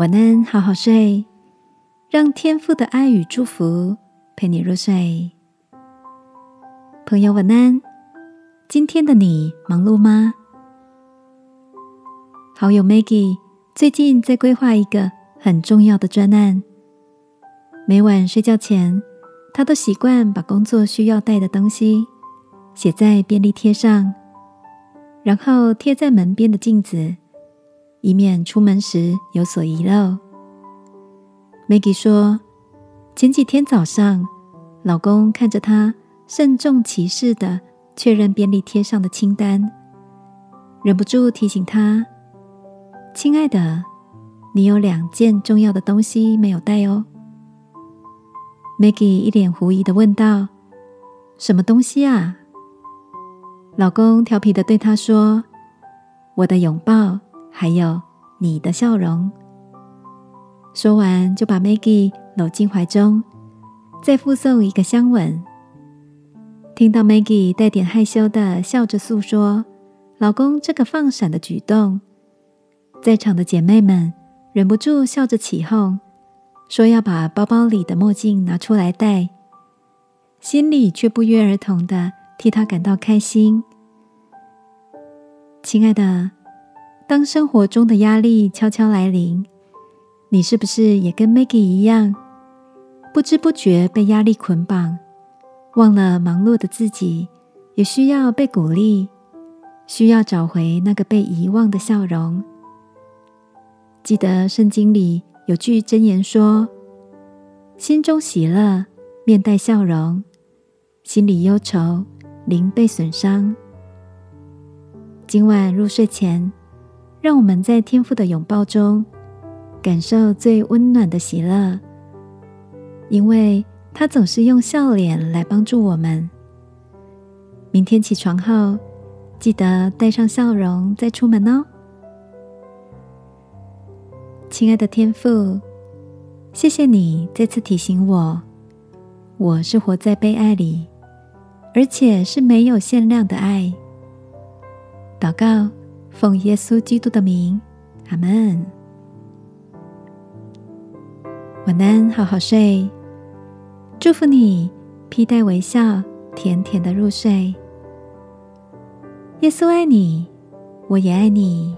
晚安，好好睡，让天父的爱与祝福陪你入睡。朋友，晚安。今天的你忙碌吗？好友 Maggie 最近在规划一个很重要的专案。每晚睡觉前，他都习惯把工作需要带的东西写在便利贴上，然后贴在门边的镜子。以免出门时有所遗漏。Maggie 说：“前几天早上，老公看着她慎重其事的确认便利贴上的清单，忍不住提醒她：‘亲爱的，你有两件重要的东西没有带哦。’”Maggie 一脸狐疑的问道：“什么东西啊？”老公调皮的对她说：“我的拥抱。”还有你的笑容。说完，就把 Maggie 搂进怀中，再附送一个香吻。听到 Maggie 带点害羞的笑着诉说老公这个放闪的举动，在场的姐妹们忍不住笑着起哄，说要把包包里的墨镜拿出来戴，心里却不约而同的替他感到开心。亲爱的。当生活中的压力悄悄来临，你是不是也跟 Maggie 一样，不知不觉被压力捆绑，忘了忙碌的自己也需要被鼓励，需要找回那个被遗忘的笑容？记得圣经里有句箴言说：“心中喜乐，面带笑容；心里忧愁，灵被损伤。”今晚入睡前。让我们在天父的拥抱中感受最温暖的喜乐，因为他总是用笑脸来帮助我们。明天起床后，记得带上笑容再出门哦。亲爱的天父，谢谢你再次提醒我，我是活在被爱里，而且是没有限量的爱。祷告。奉耶稣基督的名，阿门。晚安，好好睡。祝福你，披戴微笑，甜甜的入睡。耶稣爱你，我也爱你。